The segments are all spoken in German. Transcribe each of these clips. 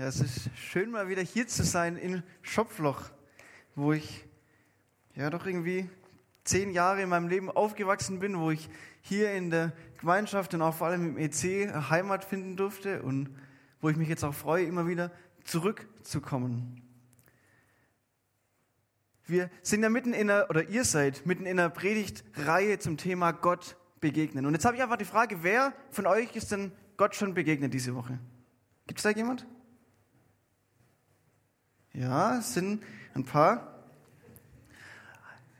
Ja, es ist schön mal wieder hier zu sein in Schopfloch, wo ich ja doch irgendwie zehn Jahre in meinem Leben aufgewachsen bin, wo ich hier in der Gemeinschaft und auch vor allem im EC Heimat finden durfte und wo ich mich jetzt auch freue, immer wieder zurückzukommen. Wir sind ja mitten in einer, oder ihr seid mitten in einer Predigtreihe zum Thema Gott begegnen. Und jetzt habe ich einfach die Frage, wer von euch ist denn Gott schon begegnet diese Woche? Gibt es da jemand? Ja, es sind ein paar.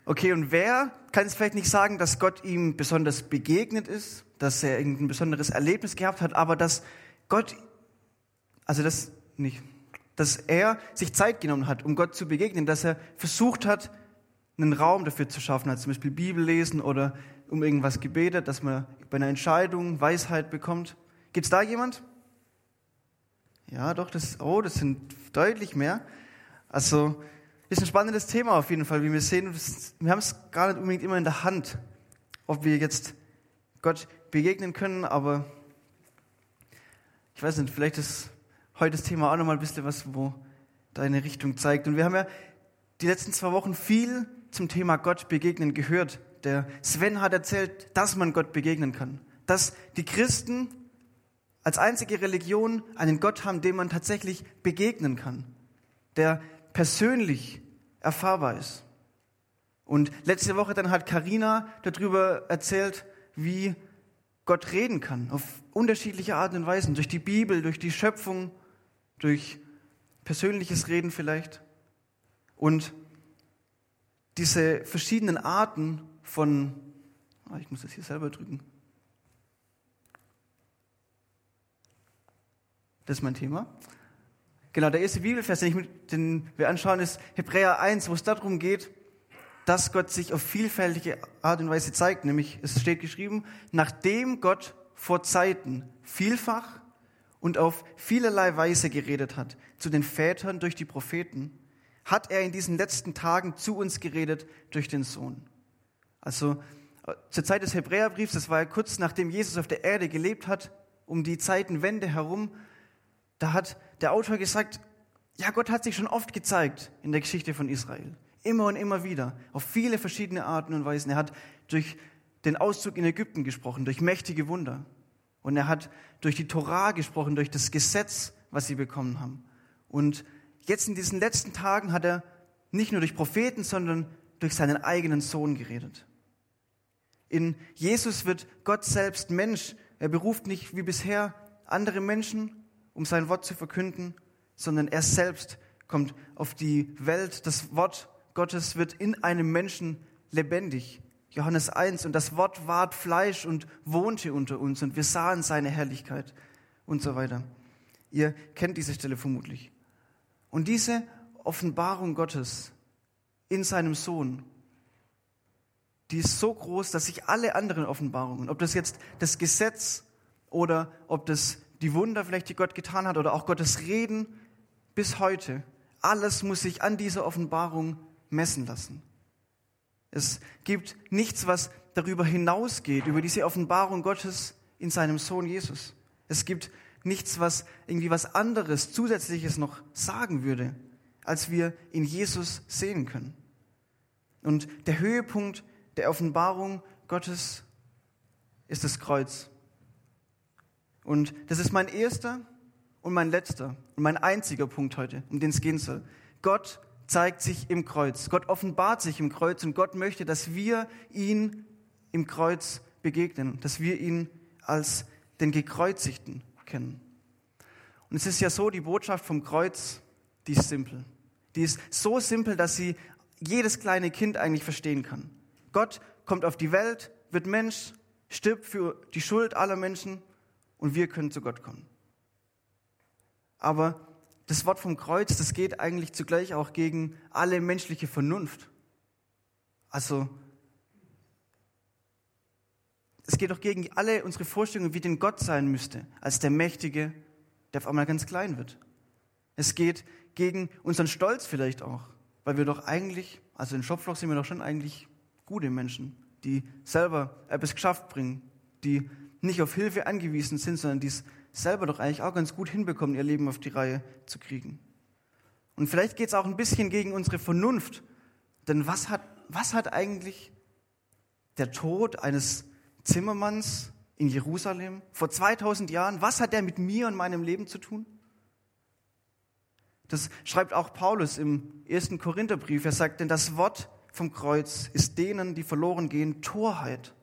Okay, und wer kann es vielleicht nicht sagen, dass Gott ihm besonders begegnet ist, dass er irgendein besonderes Erlebnis gehabt hat, aber dass Gott, also das nicht, dass er sich Zeit genommen hat, um Gott zu begegnen, dass er versucht hat, einen Raum dafür zu schaffen, als zum Beispiel Bibel lesen oder um irgendwas gebetet, dass man bei einer Entscheidung Weisheit bekommt. Gibt es da jemand? Ja, doch, das, oh, das sind deutlich mehr. Also, ist ein spannendes Thema auf jeden Fall, wie wir sehen. Wir haben es gar nicht unbedingt immer in der Hand, ob wir jetzt Gott begegnen können, aber ich weiß nicht, vielleicht ist heute das Thema auch nochmal ein bisschen was, wo deine Richtung zeigt. Und wir haben ja die letzten zwei Wochen viel zum Thema Gott begegnen gehört. Der Sven hat erzählt, dass man Gott begegnen kann. Dass die Christen als einzige Religion einen Gott haben, dem man tatsächlich begegnen kann. Der persönlich erfahrbar ist. Und letzte Woche dann hat Karina darüber erzählt, wie Gott reden kann, auf unterschiedliche Arten und Weisen, durch die Bibel, durch die Schöpfung, durch persönliches Reden vielleicht. Und diese verschiedenen Arten von, ah, ich muss das hier selber drücken. Das ist mein Thema. Genau, der erste Bibelvers, den, ich, den wir anschauen, ist Hebräer 1, wo es darum geht, dass Gott sich auf vielfältige Art und Weise zeigt. Nämlich, es steht geschrieben, nachdem Gott vor Zeiten vielfach und auf vielerlei Weise geredet hat, zu den Vätern durch die Propheten, hat er in diesen letzten Tagen zu uns geredet durch den Sohn. Also zur Zeit des Hebräerbriefs, das war ja kurz nachdem Jesus auf der Erde gelebt hat, um die Zeitenwende herum, da hat der Autor gesagt, ja, Gott hat sich schon oft gezeigt in der Geschichte von Israel. Immer und immer wieder. Auf viele verschiedene Arten und Weisen. Er hat durch den Auszug in Ägypten gesprochen, durch mächtige Wunder. Und er hat durch die Torah gesprochen, durch das Gesetz, was sie bekommen haben. Und jetzt in diesen letzten Tagen hat er nicht nur durch Propheten, sondern durch seinen eigenen Sohn geredet. In Jesus wird Gott selbst Mensch. Er beruft nicht wie bisher andere Menschen, um sein Wort zu verkünden, sondern er selbst kommt auf die Welt. Das Wort Gottes wird in einem Menschen lebendig. Johannes 1. Und das Wort ward Fleisch und wohnte unter uns und wir sahen seine Herrlichkeit und so weiter. Ihr kennt diese Stelle vermutlich. Und diese Offenbarung Gottes in seinem Sohn, die ist so groß, dass sich alle anderen Offenbarungen, ob das jetzt das Gesetz oder ob das die Wunder vielleicht, die Gott getan hat oder auch Gottes Reden bis heute, alles muss sich an dieser Offenbarung messen lassen. Es gibt nichts, was darüber hinausgeht, über diese Offenbarung Gottes in seinem Sohn Jesus. Es gibt nichts, was irgendwie was anderes, zusätzliches noch sagen würde, als wir in Jesus sehen können. Und der Höhepunkt der Offenbarung Gottes ist das Kreuz. Und das ist mein erster und mein letzter und mein einziger Punkt heute, um den es gehen soll. Gott zeigt sich im Kreuz. Gott offenbart sich im Kreuz und Gott möchte, dass wir ihn im Kreuz begegnen, dass wir ihn als den Gekreuzigten kennen. Und es ist ja so, die Botschaft vom Kreuz, die ist simpel. Die ist so simpel, dass sie jedes kleine Kind eigentlich verstehen kann. Gott kommt auf die Welt, wird Mensch, stirbt für die Schuld aller Menschen und wir können zu Gott kommen. Aber das Wort vom Kreuz, das geht eigentlich zugleich auch gegen alle menschliche Vernunft. Also, es geht auch gegen alle unsere Vorstellungen, wie denn Gott sein müsste, als der Mächtige, der auf einmal ganz klein wird. Es geht gegen unseren Stolz vielleicht auch, weil wir doch eigentlich, also in Schopfloch sind wir doch schon eigentlich gute Menschen, die selber etwas geschafft bringen, die nicht auf Hilfe angewiesen sind, sondern die es selber doch eigentlich auch ganz gut hinbekommen, ihr Leben auf die Reihe zu kriegen. Und vielleicht geht es auch ein bisschen gegen unsere Vernunft. Denn was hat, was hat eigentlich der Tod eines Zimmermanns in Jerusalem vor 2000 Jahren, was hat der mit mir und meinem Leben zu tun? Das schreibt auch Paulus im ersten Korintherbrief. Er sagt, denn das Wort vom Kreuz ist denen, die verloren gehen, Torheit.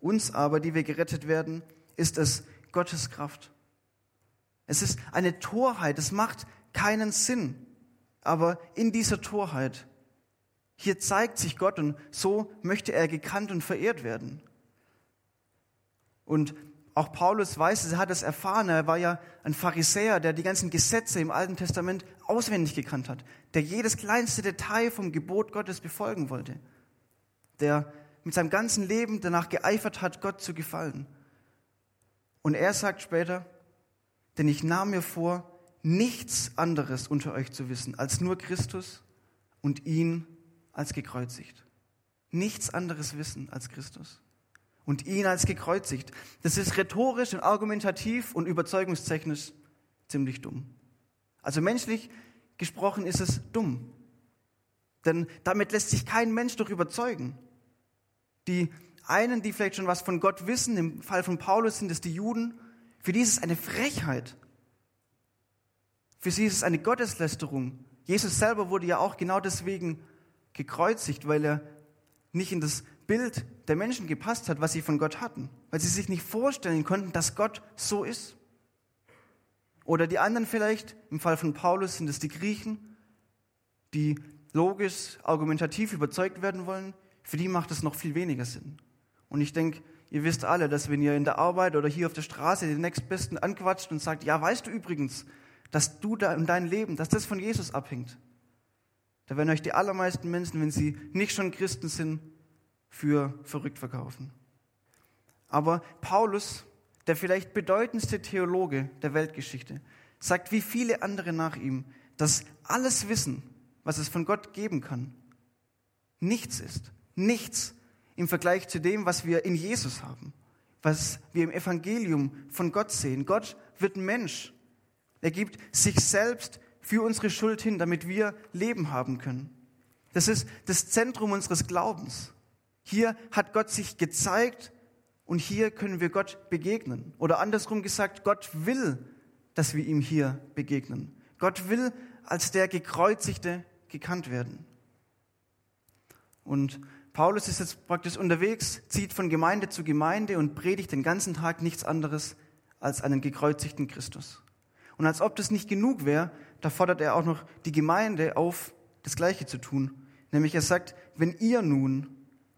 Uns aber, die wir gerettet werden, ist es Gottes Kraft. Es ist eine Torheit, es macht keinen Sinn. Aber in dieser Torheit, hier zeigt sich Gott und so möchte er gekannt und verehrt werden. Und auch Paulus weiß es, er hat es erfahren. Er war ja ein Pharisäer, der die ganzen Gesetze im Alten Testament auswendig gekannt hat, der jedes kleinste Detail vom Gebot Gottes befolgen wollte, der mit seinem ganzen Leben danach geeifert hat, Gott zu gefallen. Und er sagt später, denn ich nahm mir vor, nichts anderes unter euch zu wissen, als nur Christus und ihn als gekreuzigt. Nichts anderes wissen als Christus und ihn als gekreuzigt. Das ist rhetorisch und argumentativ und überzeugungstechnisch ziemlich dumm. Also menschlich gesprochen ist es dumm. Denn damit lässt sich kein Mensch doch überzeugen. Die einen, die vielleicht schon was von Gott wissen, im Fall von Paulus sind es die Juden, für die ist es eine Frechheit. Für sie ist es eine Gotteslästerung. Jesus selber wurde ja auch genau deswegen gekreuzigt, weil er nicht in das Bild der Menschen gepasst hat, was sie von Gott hatten, weil sie sich nicht vorstellen konnten, dass Gott so ist. Oder die anderen vielleicht, im Fall von Paulus sind es die Griechen, die logisch, argumentativ überzeugt werden wollen, für die macht es noch viel weniger Sinn. Und ich denke, ihr wisst alle, dass wenn ihr in der Arbeit oder hier auf der Straße den nächstbesten anquatscht und sagt, ja, weißt du übrigens, dass du da in deinem Leben, dass das von Jesus abhängt, da werden euch die allermeisten Menschen, wenn sie nicht schon Christen sind, für verrückt verkaufen. Aber Paulus, der vielleicht bedeutendste Theologe der Weltgeschichte, sagt wie viele andere nach ihm, dass alles Wissen, was es von Gott geben kann, nichts ist. Nichts im Vergleich zu dem, was wir in Jesus haben, was wir im Evangelium von Gott sehen. Gott wird Mensch. Er gibt sich selbst für unsere Schuld hin, damit wir Leben haben können. Das ist das Zentrum unseres Glaubens. Hier hat Gott sich gezeigt und hier können wir Gott begegnen. Oder andersrum gesagt, Gott will, dass wir ihm hier begegnen. Gott will als der Gekreuzigte gekannt werden. Und Paulus ist jetzt praktisch unterwegs, zieht von Gemeinde zu Gemeinde und predigt den ganzen Tag nichts anderes als einen gekreuzigten Christus. Und als ob das nicht genug wäre, da fordert er auch noch die Gemeinde auf, das Gleiche zu tun. Nämlich er sagt, wenn ihr nun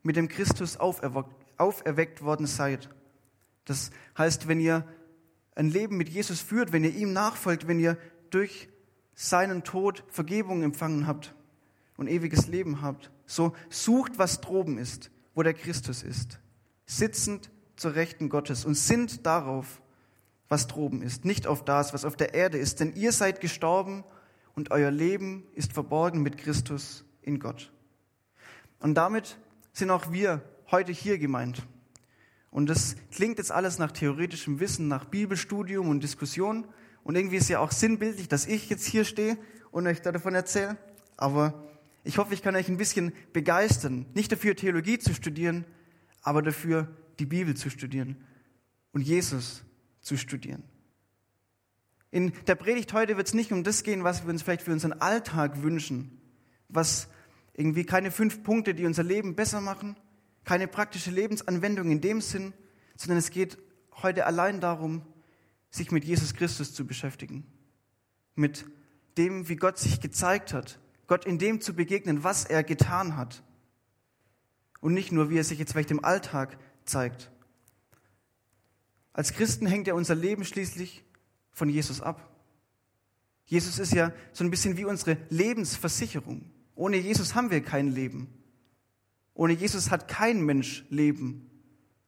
mit dem Christus auferweckt worden seid. Das heißt, wenn ihr ein Leben mit Jesus führt, wenn ihr ihm nachfolgt, wenn ihr durch seinen Tod Vergebung empfangen habt und ewiges Leben habt, so sucht, was droben ist, wo der Christus ist, sitzend zur Rechten Gottes und sinnt darauf, was droben ist, nicht auf das, was auf der Erde ist, denn ihr seid gestorben und euer Leben ist verborgen mit Christus in Gott. Und damit sind auch wir heute hier gemeint. Und das klingt jetzt alles nach theoretischem Wissen, nach Bibelstudium und Diskussion. Und irgendwie ist ja auch sinnbildlich, dass ich jetzt hier stehe und euch davon erzähle. Aber ich hoffe, ich kann euch ein bisschen begeistern, nicht dafür Theologie zu studieren, aber dafür die Bibel zu studieren und Jesus zu studieren. In der Predigt heute wird es nicht um das gehen, was wir uns vielleicht für unseren Alltag wünschen, was irgendwie keine fünf Punkte, die unser Leben besser machen, keine praktische Lebensanwendung in dem Sinn, sondern es geht heute allein darum, sich mit Jesus Christus zu beschäftigen. Mit dem, wie Gott sich gezeigt hat. Gott in dem zu begegnen, was er getan hat. Und nicht nur, wie er sich jetzt vielleicht im Alltag zeigt. Als Christen hängt ja unser Leben schließlich von Jesus ab. Jesus ist ja so ein bisschen wie unsere Lebensversicherung. Ohne Jesus haben wir kein Leben. Ohne Jesus hat kein Mensch Leben,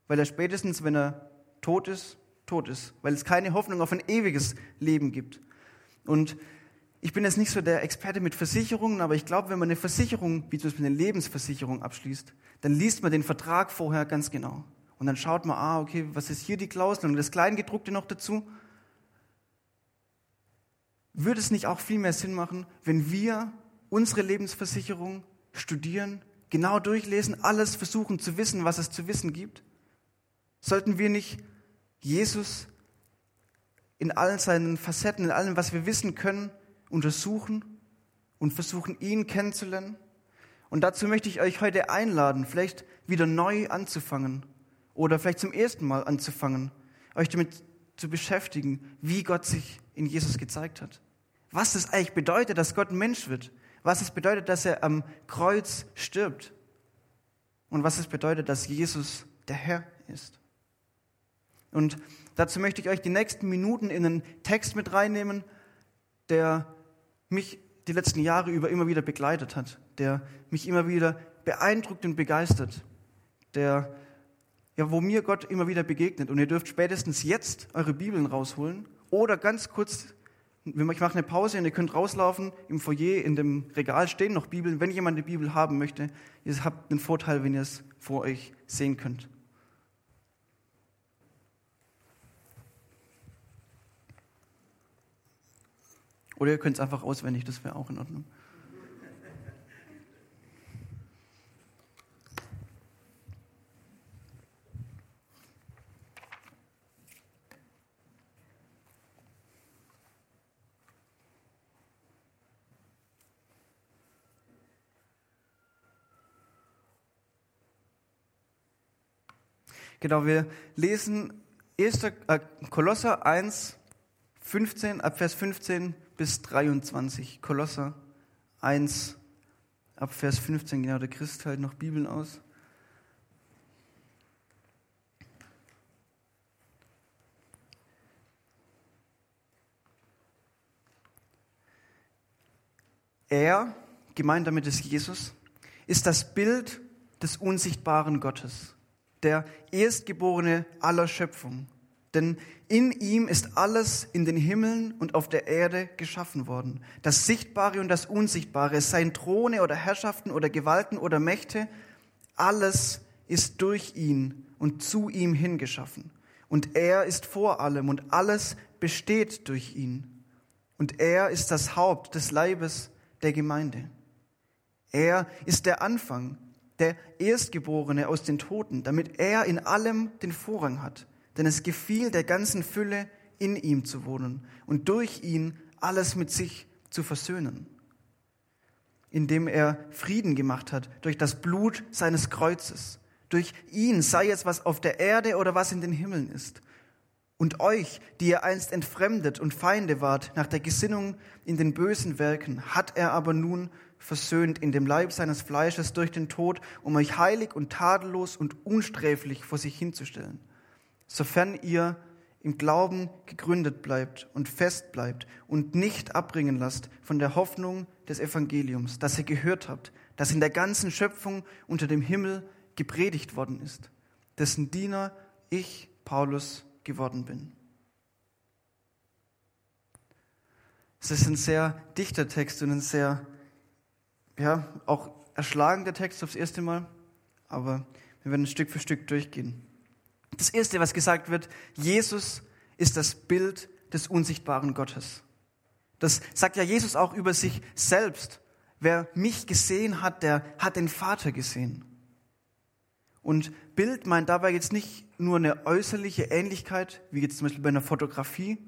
weil er spätestens, wenn er tot ist, tot ist, weil es keine Hoffnung auf ein ewiges Leben gibt. Und ich bin jetzt nicht so der Experte mit Versicherungen, aber ich glaube, wenn man eine Versicherung, wie zum Beispiel eine Lebensversicherung abschließt, dann liest man den Vertrag vorher ganz genau. Und dann schaut man, ah, okay, was ist hier die Klausel und das Kleingedruckte noch dazu? würde es nicht auch viel mehr Sinn machen, wenn wir unsere Lebensversicherung studieren, genau durchlesen, alles versuchen zu wissen, was es zu wissen gibt? Sollten wir nicht Jesus in allen seinen Facetten, in allem, was wir wissen können, untersuchen und versuchen, ihn kennenzulernen? Und dazu möchte ich euch heute einladen, vielleicht wieder neu anzufangen oder vielleicht zum ersten Mal anzufangen, euch damit zu beschäftigen, wie Gott sich in Jesus gezeigt hat. Was es eigentlich bedeutet, dass Gott Mensch wird. Was es bedeutet, dass er am Kreuz stirbt. Und was es bedeutet, dass Jesus der Herr ist. Und dazu möchte ich euch die nächsten Minuten in einen Text mit reinnehmen, der mich die letzten Jahre über immer wieder begleitet hat, der mich immer wieder beeindruckt und begeistert, der ja, wo mir Gott immer wieder begegnet. Und ihr dürft spätestens jetzt eure Bibeln rausholen oder ganz kurz, ich mache eine Pause und ihr könnt rauslaufen. Im Foyer, in dem Regal stehen noch Bibeln. Wenn jemand eine Bibel haben möchte, ihr habt den Vorteil, wenn ihr es vor euch sehen könnt. Oder ihr könnt es einfach auswendig, das wäre auch in Ordnung. Genau, wir lesen 1. Äh, Kolosser 1, 15, ab Vers 15 bis 23. Kolosser 1, ab Vers 15, genau, der Christ halt noch Bibeln aus. Er, gemeint damit ist Jesus, ist das Bild des unsichtbaren Gottes der Erstgeborene aller Schöpfung. Denn in ihm ist alles in den Himmeln und auf der Erde geschaffen worden. Das Sichtbare und das Unsichtbare, sein Throne oder Herrschaften oder Gewalten oder Mächte, alles ist durch ihn und zu ihm hingeschaffen. Und er ist vor allem und alles besteht durch ihn. Und er ist das Haupt des Leibes der Gemeinde. Er ist der Anfang, der Erstgeborene aus den Toten, damit er in allem den Vorrang hat. Denn es gefiel der ganzen Fülle, in ihm zu wohnen und durch ihn alles mit sich zu versöhnen, indem er Frieden gemacht hat durch das Blut seines Kreuzes. Durch ihn sei es, was auf der Erde oder was in den Himmeln ist. Und euch, die ihr einst entfremdet und Feinde wart nach der Gesinnung in den bösen Werken, hat er aber nun versöhnt in dem Leib seines Fleisches durch den Tod, um euch heilig und tadellos und unsträflich vor sich hinzustellen, sofern ihr im Glauben gegründet bleibt und fest bleibt und nicht abbringen lasst von der Hoffnung des Evangeliums, das ihr gehört habt, das in der ganzen Schöpfung unter dem Himmel gepredigt worden ist, dessen Diener ich, Paulus, geworden bin. Es ist ein sehr dichter Text und ein sehr ja, auch erschlagen, der Text aufs erste Mal, aber wir werden Stück für Stück durchgehen. Das erste, was gesagt wird, Jesus ist das Bild des unsichtbaren Gottes. Das sagt ja Jesus auch über sich selbst. Wer mich gesehen hat, der hat den Vater gesehen. Und Bild meint dabei jetzt nicht nur eine äußerliche Ähnlichkeit, wie jetzt zum Beispiel bei einer Fotografie,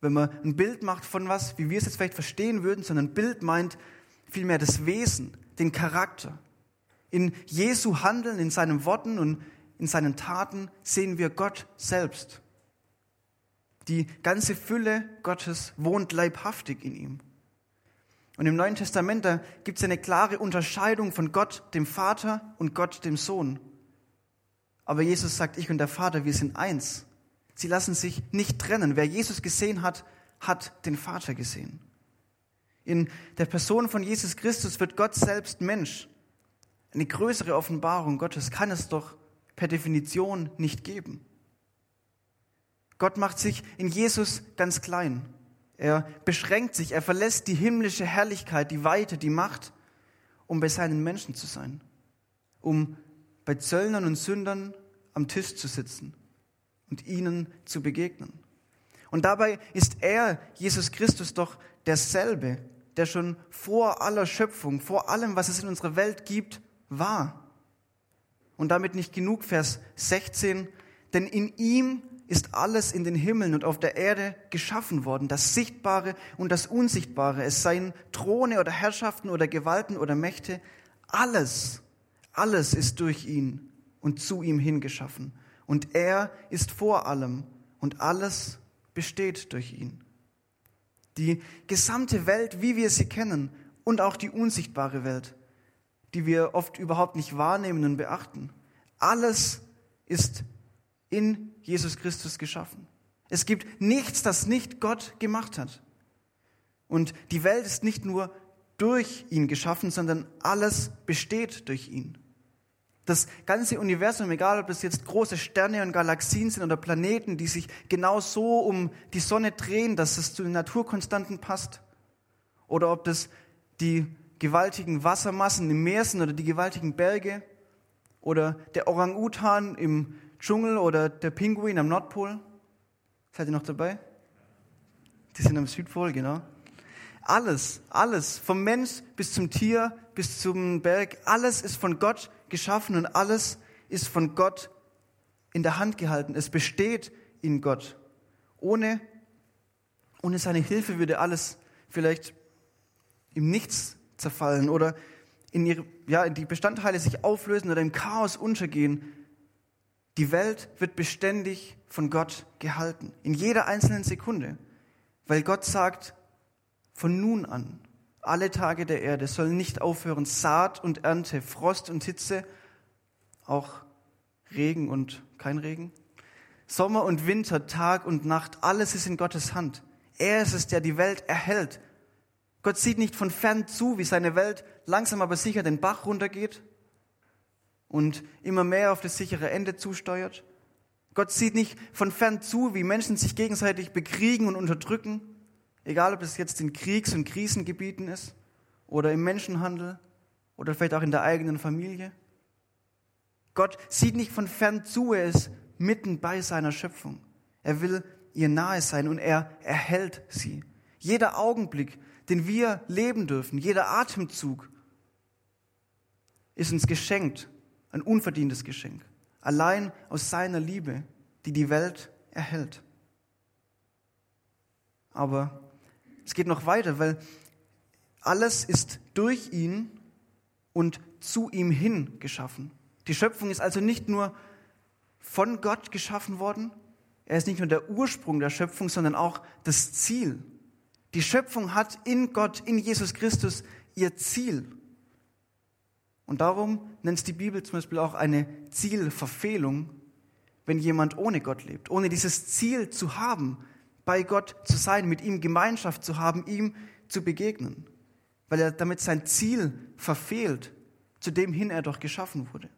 wenn man ein Bild macht von was, wie wir es jetzt vielleicht verstehen würden, sondern Bild meint vielmehr das Wesen, den Charakter. In Jesu Handeln, in seinen Worten und in seinen Taten sehen wir Gott selbst. Die ganze Fülle Gottes wohnt leibhaftig in ihm. Und im Neuen Testament, gibt es eine klare Unterscheidung von Gott, dem Vater und Gott, dem Sohn. Aber Jesus sagt, ich und der Vater, wir sind eins. Sie lassen sich nicht trennen. Wer Jesus gesehen hat, hat den Vater gesehen. In der Person von Jesus Christus wird Gott selbst Mensch. Eine größere Offenbarung Gottes kann es doch per Definition nicht geben. Gott macht sich in Jesus ganz klein. Er beschränkt sich, er verlässt die himmlische Herrlichkeit, die Weite, die Macht, um bei seinen Menschen zu sein, um bei Zöllnern und Sündern am Tisch zu sitzen und ihnen zu begegnen. Und dabei ist er, Jesus Christus, doch derselbe, der schon vor aller Schöpfung, vor allem, was es in unserer Welt gibt, war. Und damit nicht genug, Vers 16, denn in ihm ist alles in den Himmeln und auf der Erde geschaffen worden, das Sichtbare und das Unsichtbare, es seien Throne oder Herrschaften oder Gewalten oder Mächte, alles, alles ist durch ihn und zu ihm hingeschaffen. Und er ist vor allem und alles besteht durch ihn. Die gesamte Welt, wie wir sie kennen, und auch die unsichtbare Welt, die wir oft überhaupt nicht wahrnehmen und beachten. Alles ist in Jesus Christus geschaffen. Es gibt nichts, das nicht Gott gemacht hat. Und die Welt ist nicht nur durch ihn geschaffen, sondern alles besteht durch ihn. Das ganze Universum, egal ob das jetzt große Sterne und Galaxien sind oder Planeten, die sich genau so um die Sonne drehen, dass es zu den Naturkonstanten passt, oder ob das die gewaltigen Wassermassen im Meer sind oder die gewaltigen Berge, oder der Orang-Utan im Dschungel oder der Pinguin am Nordpol. Seid ihr noch dabei? Die sind am Südpol, genau. Alles, alles, vom Mensch bis zum Tier, bis zum Berg, alles ist von Gott geschaffen und alles ist von Gott in der Hand gehalten. Es besteht in Gott. Ohne, ohne seine Hilfe würde alles vielleicht im Nichts zerfallen oder in ihre, ja, die Bestandteile sich auflösen oder im Chaos untergehen. Die Welt wird beständig von Gott gehalten, in jeder einzelnen Sekunde, weil Gott sagt, von nun an, alle Tage der Erde sollen nicht aufhören, Saat und Ernte, Frost und Hitze, auch Regen und kein Regen, Sommer und Winter, Tag und Nacht, alles ist in Gottes Hand. Er ist es, der die Welt erhält. Gott sieht nicht von fern zu, wie seine Welt langsam aber sicher den Bach runtergeht und immer mehr auf das sichere Ende zusteuert. Gott sieht nicht von fern zu, wie Menschen sich gegenseitig bekriegen und unterdrücken. Egal, ob es jetzt in Kriegs- und Krisengebieten ist oder im Menschenhandel oder vielleicht auch in der eigenen Familie. Gott sieht nicht von fern zu, er ist mitten bei seiner Schöpfung. Er will ihr nahe sein und er erhält sie. Jeder Augenblick, den wir leben dürfen, jeder Atemzug ist uns geschenkt, ein unverdientes Geschenk, allein aus seiner Liebe, die die Welt erhält. Aber es geht noch weiter, weil alles ist durch ihn und zu ihm hin geschaffen. Die Schöpfung ist also nicht nur von Gott geschaffen worden, er ist nicht nur der Ursprung der Schöpfung, sondern auch das Ziel. Die Schöpfung hat in Gott, in Jesus Christus ihr Ziel. Und darum nennt es die Bibel zum Beispiel auch eine Zielverfehlung, wenn jemand ohne Gott lebt, ohne dieses Ziel zu haben, bei Gott zu sein, mit ihm Gemeinschaft zu haben, ihm zu begegnen, weil er damit sein Ziel verfehlt, zu dem hin er doch geschaffen wurde.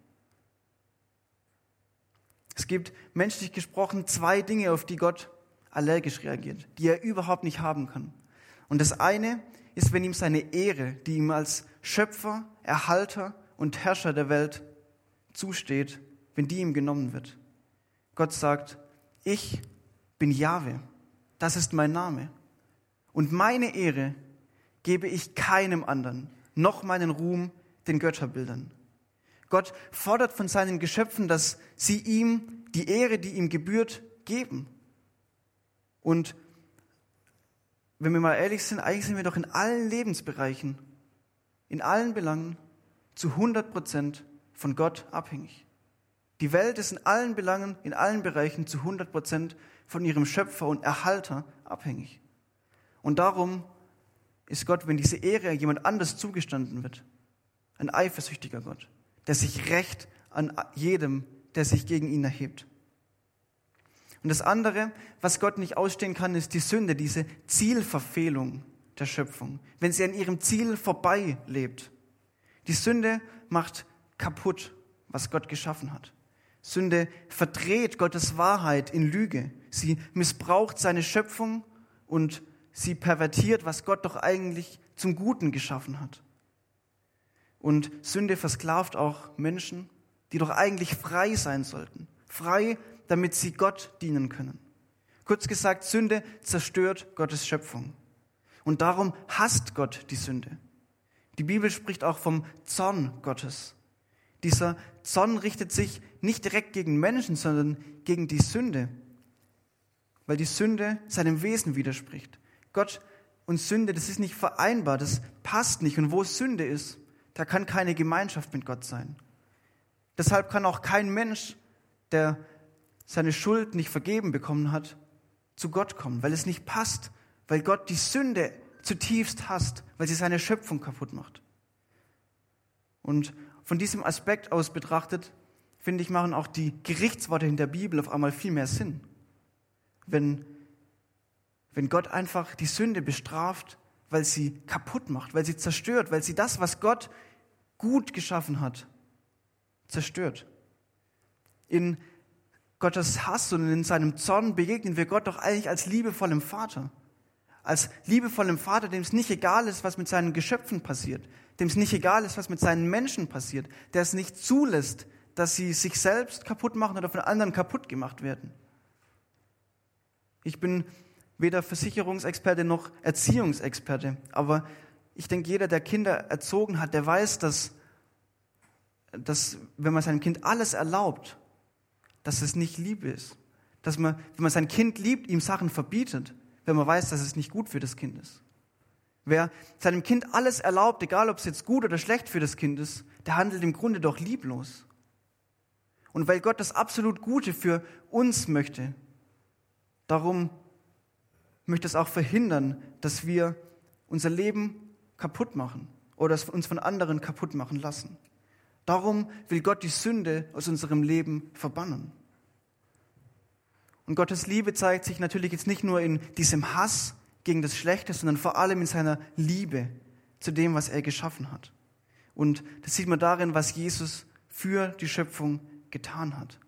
Es gibt menschlich gesprochen zwei Dinge, auf die Gott allergisch reagiert, die er überhaupt nicht haben kann. Und das eine ist, wenn ihm seine Ehre, die ihm als Schöpfer, Erhalter und Herrscher der Welt zusteht, wenn die ihm genommen wird. Gott sagt, ich bin Jahwe, das ist mein Name. Und meine Ehre gebe ich keinem anderen, noch meinen Ruhm den Götterbildern. Gott fordert von seinen Geschöpfen, dass sie ihm die Ehre, die ihm gebührt, geben. Und wenn wir mal ehrlich sind, eigentlich sind wir doch in allen Lebensbereichen, in allen Belangen zu 100 Prozent von Gott abhängig. Die Welt ist in allen Belangen, in allen Bereichen zu 100 Prozent von ihrem Schöpfer und Erhalter abhängig. Und darum ist Gott, wenn diese Ehre jemand anders zugestanden wird, ein eifersüchtiger Gott, der sich rächt an jedem, der sich gegen ihn erhebt. Und das andere, was Gott nicht ausstehen kann, ist die Sünde, diese Zielverfehlung der Schöpfung, wenn sie an ihrem Ziel vorbei lebt. Die Sünde macht kaputt, was Gott geschaffen hat. Sünde verdreht Gottes Wahrheit in Lüge. Sie missbraucht seine Schöpfung und sie pervertiert, was Gott doch eigentlich zum Guten geschaffen hat. Und Sünde versklavt auch Menschen, die doch eigentlich frei sein sollten. Frei, damit sie Gott dienen können. Kurz gesagt, Sünde zerstört Gottes Schöpfung. Und darum hasst Gott die Sünde. Die Bibel spricht auch vom Zorn Gottes. Dieser Zorn richtet sich nicht direkt gegen Menschen, sondern gegen die Sünde, weil die Sünde seinem Wesen widerspricht. Gott und Sünde, das ist nicht vereinbar, das passt nicht. Und wo Sünde ist, da kann keine Gemeinschaft mit Gott sein. Deshalb kann auch kein Mensch, der seine Schuld nicht vergeben bekommen hat, zu Gott kommen, weil es nicht passt, weil Gott die Sünde zutiefst hasst, weil sie seine Schöpfung kaputt macht. Und von diesem Aspekt aus betrachtet, finde ich, machen auch die Gerichtsworte in der Bibel auf einmal viel mehr Sinn. Wenn, wenn Gott einfach die Sünde bestraft, weil sie kaputt macht, weil sie zerstört, weil sie das, was Gott gut geschaffen hat, zerstört. In Gottes Hass und in seinem Zorn begegnen wir Gott doch eigentlich als liebevollem Vater. Als liebevollem Vater, dem es nicht egal ist, was mit seinen Geschöpfen passiert, dem es nicht egal ist, was mit seinen Menschen passiert, der es nicht zulässt, dass sie sich selbst kaputt machen oder von anderen kaputt gemacht werden. Ich bin weder Versicherungsexperte noch Erziehungsexperte, aber ich denke, jeder, der Kinder erzogen hat, der weiß, dass, dass wenn man seinem Kind alles erlaubt, dass es nicht Liebe ist. Dass man, wenn man sein Kind liebt, ihm Sachen verbietet, wenn man weiß, dass es nicht gut für das Kind ist. Wer seinem Kind alles erlaubt, egal ob es jetzt gut oder schlecht für das Kind ist, der handelt im Grunde doch lieblos. Und weil Gott das absolut Gute für uns möchte, darum möchte es auch verhindern, dass wir unser Leben kaputt machen oder uns von anderen kaputt machen lassen. Darum will Gott die Sünde aus unserem Leben verbannen. Und Gottes Liebe zeigt sich natürlich jetzt nicht nur in diesem Hass gegen das Schlechte, sondern vor allem in seiner Liebe zu dem, was er geschaffen hat. Und das sieht man darin, was Jesus für die Schöpfung getan hat.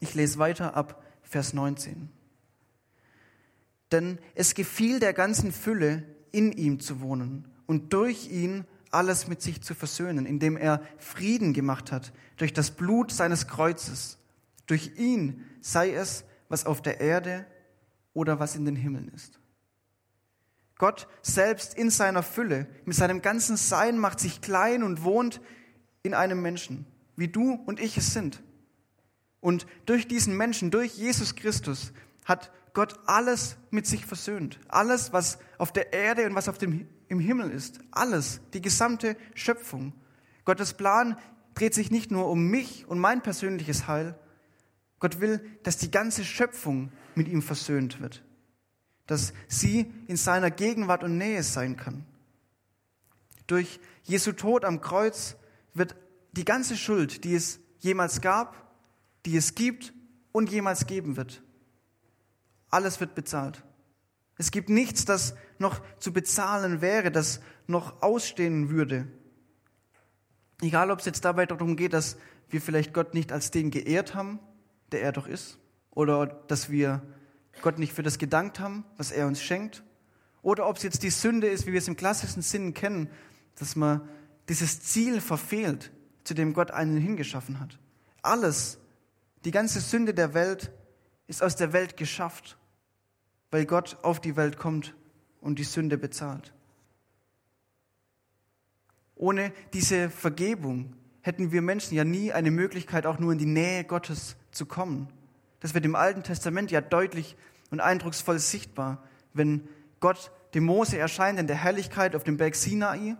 Ich lese weiter ab Vers 19. Denn es gefiel der ganzen Fülle, in ihm zu wohnen und durch ihn alles mit sich zu versöhnen, indem er Frieden gemacht hat durch das Blut seines Kreuzes. Durch ihn sei es, was auf der Erde oder was in den Himmeln ist. Gott selbst in seiner Fülle, mit seinem ganzen Sein macht sich klein und wohnt in einem Menschen, wie du und ich es sind. Und durch diesen Menschen, durch Jesus Christus, hat Gott alles mit sich versöhnt. Alles, was auf der Erde und was auf dem, im Himmel ist. Alles, die gesamte Schöpfung. Gottes Plan dreht sich nicht nur um mich und mein persönliches Heil. Gott will, dass die ganze Schöpfung mit ihm versöhnt wird. Dass sie in seiner Gegenwart und Nähe sein kann. Durch Jesu Tod am Kreuz wird die ganze Schuld, die es jemals gab, die es gibt und jemals geben wird, alles wird bezahlt. Es gibt nichts, das noch zu bezahlen wäre, das noch ausstehen würde. Egal, ob es jetzt dabei darum geht, dass wir vielleicht Gott nicht als den geehrt haben, der er doch ist, oder dass wir Gott nicht für das gedankt haben, was er uns schenkt, oder ob es jetzt die Sünde ist, wie wir es im klassischen Sinn kennen, dass man dieses Ziel verfehlt, zu dem Gott einen hingeschaffen hat. Alles, die ganze Sünde der Welt ist aus der Welt geschafft weil Gott auf die Welt kommt und die Sünde bezahlt. Ohne diese Vergebung hätten wir Menschen ja nie eine Möglichkeit, auch nur in die Nähe Gottes zu kommen. Das wird im Alten Testament ja deutlich und eindrucksvoll sichtbar, wenn Gott dem Mose erscheint in der Herrlichkeit auf dem Berg Sinai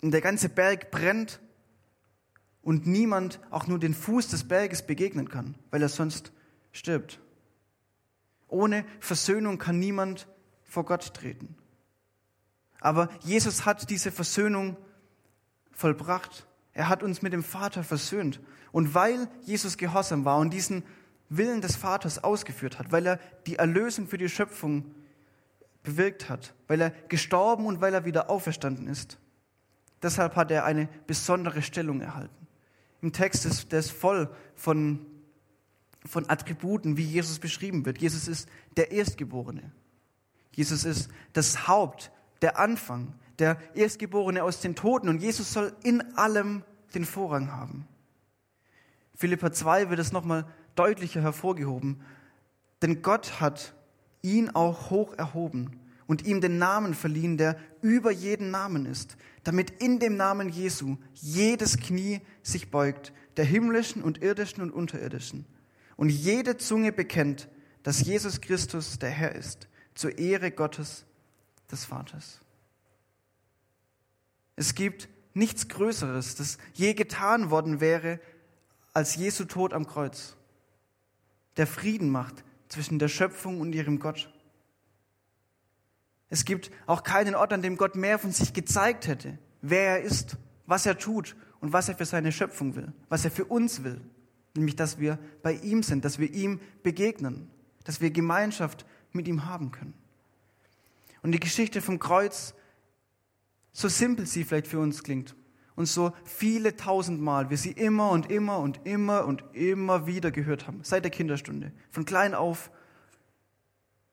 und der ganze Berg brennt und niemand auch nur den Fuß des Berges begegnen kann, weil er sonst stirbt. Ohne Versöhnung kann niemand vor Gott treten. Aber Jesus hat diese Versöhnung vollbracht. Er hat uns mit dem Vater versöhnt. Und weil Jesus gehorsam war und diesen Willen des Vaters ausgeführt hat, weil er die Erlösung für die Schöpfung bewirkt hat, weil er gestorben und weil er wieder auferstanden ist, deshalb hat er eine besondere Stellung erhalten. Im Text ist ist voll von von Attributen, wie Jesus beschrieben wird. Jesus ist der Erstgeborene. Jesus ist das Haupt, der Anfang, der Erstgeborene aus den Toten. Und Jesus soll in allem den Vorrang haben. Philippa 2 wird es nochmal deutlicher hervorgehoben. Denn Gott hat ihn auch hoch erhoben und ihm den Namen verliehen, der über jeden Namen ist, damit in dem Namen Jesu jedes Knie sich beugt, der himmlischen und irdischen und unterirdischen, und jede Zunge bekennt, dass Jesus Christus der Herr ist, zur Ehre Gottes des Vaters. Es gibt nichts Größeres, das je getan worden wäre, als Jesu Tod am Kreuz, der Frieden macht zwischen der Schöpfung und ihrem Gott. Es gibt auch keinen Ort, an dem Gott mehr von sich gezeigt hätte, wer er ist, was er tut und was er für seine Schöpfung will, was er für uns will. Nämlich, dass wir bei ihm sind, dass wir ihm begegnen, dass wir Gemeinschaft mit ihm haben können. Und die Geschichte vom Kreuz, so simpel sie vielleicht für uns klingt und so viele tausendmal wir sie immer und immer und immer und immer wieder gehört haben, seit der Kinderstunde, von klein auf,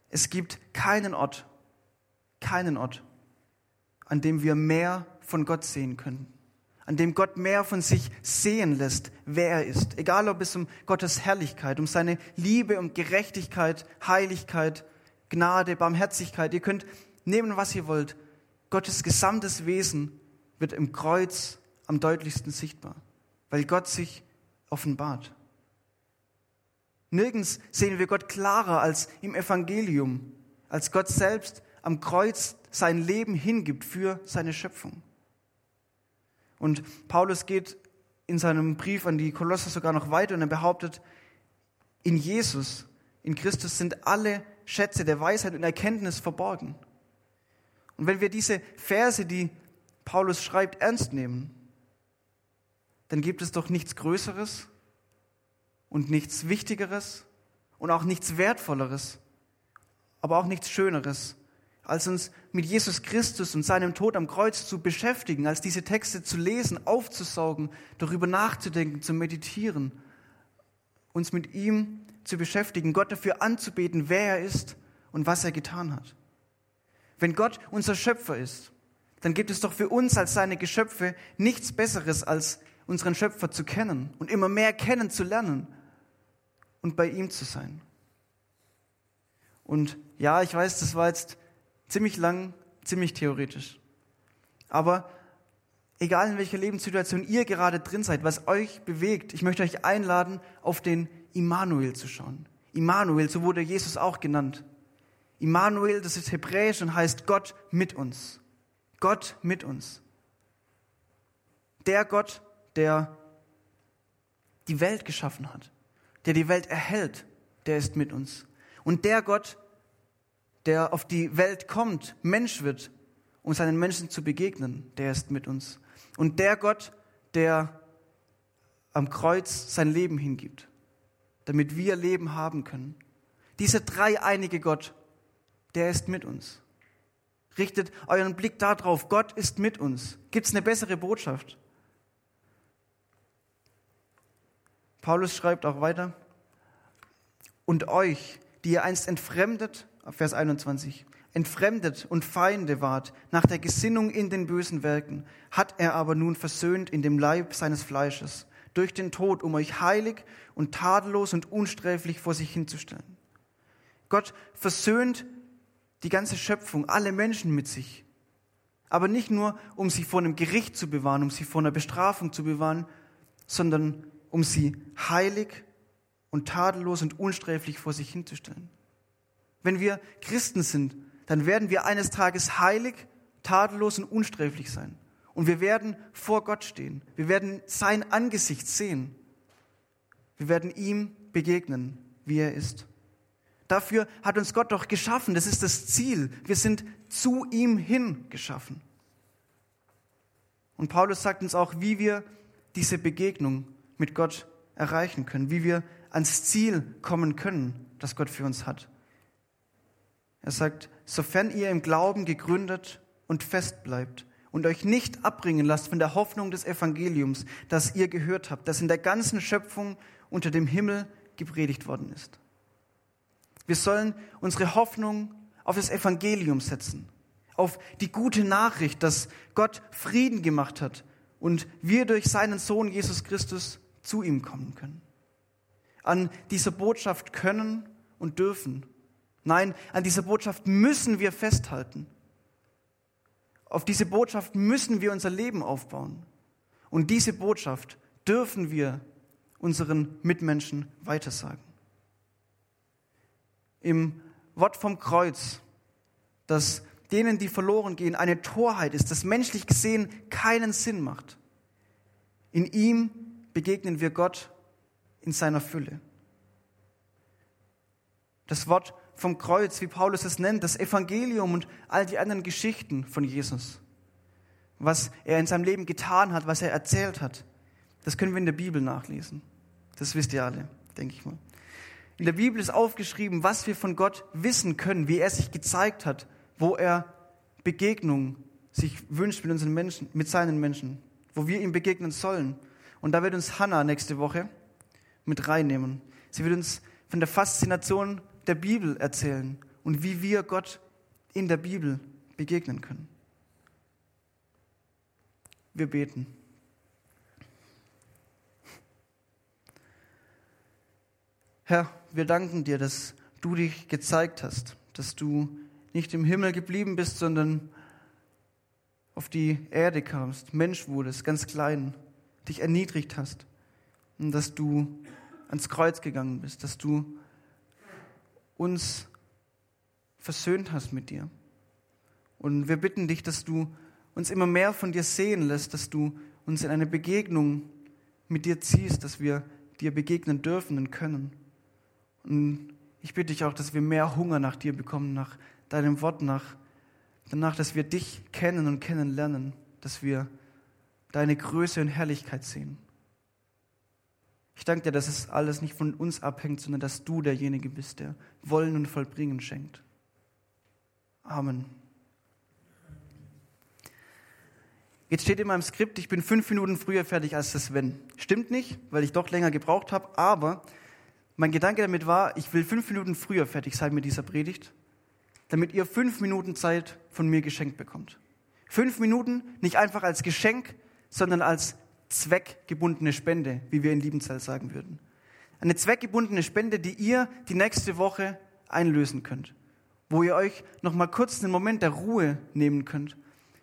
es gibt keinen Ort, keinen Ort, an dem wir mehr von Gott sehen können, an dem Gott mehr von sich sehen lässt, wer er ist. Egal ob es um Gottes Herrlichkeit, um seine Liebe, um Gerechtigkeit, Heiligkeit, Gnade, Barmherzigkeit. Ihr könnt nehmen, was ihr wollt. Gottes gesamtes Wesen wird im Kreuz am deutlichsten sichtbar, weil Gott sich offenbart. Nirgends sehen wir Gott klarer als im Evangelium, als Gott selbst am Kreuz sein Leben hingibt für seine Schöpfung. Und Paulus geht in seinem Brief an die Kolosser sogar noch weiter und er behauptet, in Jesus, in Christus sind alle Schätze der Weisheit und Erkenntnis verborgen. Und wenn wir diese Verse, die Paulus schreibt, ernst nehmen, dann gibt es doch nichts Größeres und nichts Wichtigeres und auch nichts Wertvolleres, aber auch nichts Schöneres als uns mit Jesus Christus und seinem Tod am Kreuz zu beschäftigen, als diese Texte zu lesen, aufzusaugen, darüber nachzudenken, zu meditieren, uns mit ihm zu beschäftigen, Gott dafür anzubeten, wer er ist und was er getan hat. Wenn Gott unser Schöpfer ist, dann gibt es doch für uns als seine Geschöpfe nichts Besseres, als unseren Schöpfer zu kennen und immer mehr kennenzulernen und bei ihm zu sein. Und ja, ich weiß, das war jetzt Ziemlich lang, ziemlich theoretisch. Aber egal in welcher Lebenssituation ihr gerade drin seid, was euch bewegt, ich möchte euch einladen, auf den Immanuel zu schauen. Immanuel, so wurde Jesus auch genannt. Immanuel, das ist hebräisch und heißt Gott mit uns. Gott mit uns. Der Gott, der die Welt geschaffen hat, der die Welt erhält, der ist mit uns. Und der Gott, der auf die Welt kommt, Mensch wird, um seinen Menschen zu begegnen, der ist mit uns. Und der Gott, der am Kreuz sein Leben hingibt, damit wir Leben haben können. Dieser dreieinige Gott, der ist mit uns. Richtet euren Blick darauf, Gott ist mit uns. Gibt es eine bessere Botschaft? Paulus schreibt auch weiter, und euch, die ihr einst entfremdet Vers 21. Entfremdet und Feinde ward nach der Gesinnung in den bösen Werken, hat er aber nun versöhnt in dem Leib seines Fleisches durch den Tod, um euch heilig und tadellos und unsträflich vor sich hinzustellen. Gott versöhnt die ganze Schöpfung, alle Menschen mit sich. Aber nicht nur, um sie vor einem Gericht zu bewahren, um sie vor einer Bestrafung zu bewahren, sondern um sie heilig und tadellos und unsträflich vor sich hinzustellen. Wenn wir Christen sind, dann werden wir eines Tages heilig, tadellos und unsträflich sein. Und wir werden vor Gott stehen. Wir werden sein Angesicht sehen. Wir werden ihm begegnen, wie er ist. Dafür hat uns Gott doch geschaffen. Das ist das Ziel. Wir sind zu ihm hin geschaffen. Und Paulus sagt uns auch, wie wir diese Begegnung mit Gott erreichen können, wie wir ans Ziel kommen können, das Gott für uns hat. Er sagt, sofern ihr im Glauben gegründet und fest bleibt und euch nicht abbringen lasst von der Hoffnung des Evangeliums, das ihr gehört habt, das in der ganzen Schöpfung unter dem Himmel gepredigt worden ist. Wir sollen unsere Hoffnung auf das Evangelium setzen, auf die gute Nachricht, dass Gott Frieden gemacht hat und wir durch seinen Sohn Jesus Christus zu ihm kommen können. An dieser Botschaft können und dürfen Nein, an dieser Botschaft müssen wir festhalten. Auf diese Botschaft müssen wir unser Leben aufbauen. Und diese Botschaft dürfen wir unseren Mitmenschen weitersagen. Im Wort vom Kreuz, das denen, die verloren gehen, eine Torheit ist, das menschlich gesehen keinen Sinn macht. In ihm begegnen wir Gott in seiner Fülle. Das Wort vom Kreuz, wie Paulus es nennt, das Evangelium und all die anderen Geschichten von Jesus, was er in seinem Leben getan hat, was er erzählt hat, das können wir in der Bibel nachlesen. Das wisst ihr alle, denke ich mal. In der Bibel ist aufgeschrieben, was wir von Gott wissen können, wie er sich gezeigt hat, wo er Begegnung sich wünscht mit unseren Menschen, mit seinen Menschen, wo wir ihm begegnen sollen. Und da wird uns Hannah nächste Woche mit reinnehmen. Sie wird uns von der Faszination der Bibel erzählen und wie wir Gott in der Bibel begegnen können. Wir beten. Herr, wir danken dir, dass du dich gezeigt hast, dass du nicht im Himmel geblieben bist, sondern auf die Erde kamst, Mensch wurdest, ganz klein, dich erniedrigt hast und dass du ans Kreuz gegangen bist, dass du uns versöhnt hast mit dir. Und wir bitten dich, dass du uns immer mehr von dir sehen lässt, dass du uns in eine Begegnung mit dir ziehst, dass wir dir begegnen dürfen und können. Und ich bitte dich auch, dass wir mehr Hunger nach dir bekommen, nach deinem Wort, nach, danach, dass wir dich kennen und kennenlernen, dass wir deine Größe und Herrlichkeit sehen. Ich danke dir, dass es alles nicht von uns abhängt, sondern dass du derjenige bist, der Wollen und Vollbringen schenkt. Amen. Jetzt steht in meinem Skript, ich bin fünf Minuten früher fertig als das Wenn. Stimmt nicht, weil ich doch länger gebraucht habe, aber mein Gedanke damit war, ich will fünf Minuten früher fertig sein mit dieser Predigt, damit ihr fünf Minuten Zeit von mir geschenkt bekommt. Fünf Minuten nicht einfach als Geschenk, sondern als zweckgebundene Spende, wie wir in Liebenzell sagen würden. Eine zweckgebundene Spende, die ihr die nächste Woche einlösen könnt, wo ihr euch noch mal kurz einen Moment der Ruhe nehmen könnt.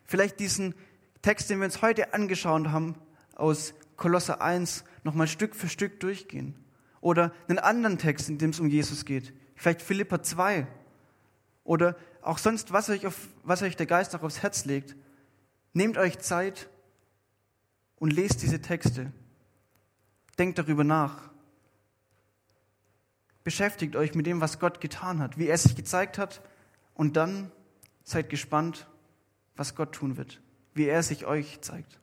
Vielleicht diesen Text, den wir uns heute angeschaut haben, aus Kolosser 1, noch mal Stück für Stück durchgehen. Oder einen anderen Text, in dem es um Jesus geht. Vielleicht Philippa 2. Oder auch sonst, was euch, auf, was euch der Geist auch aufs Herz legt. Nehmt euch Zeit und lest diese Texte. Denkt darüber nach. Beschäftigt euch mit dem, was Gott getan hat, wie er sich gezeigt hat und dann seid gespannt, was Gott tun wird, wie er sich euch zeigt.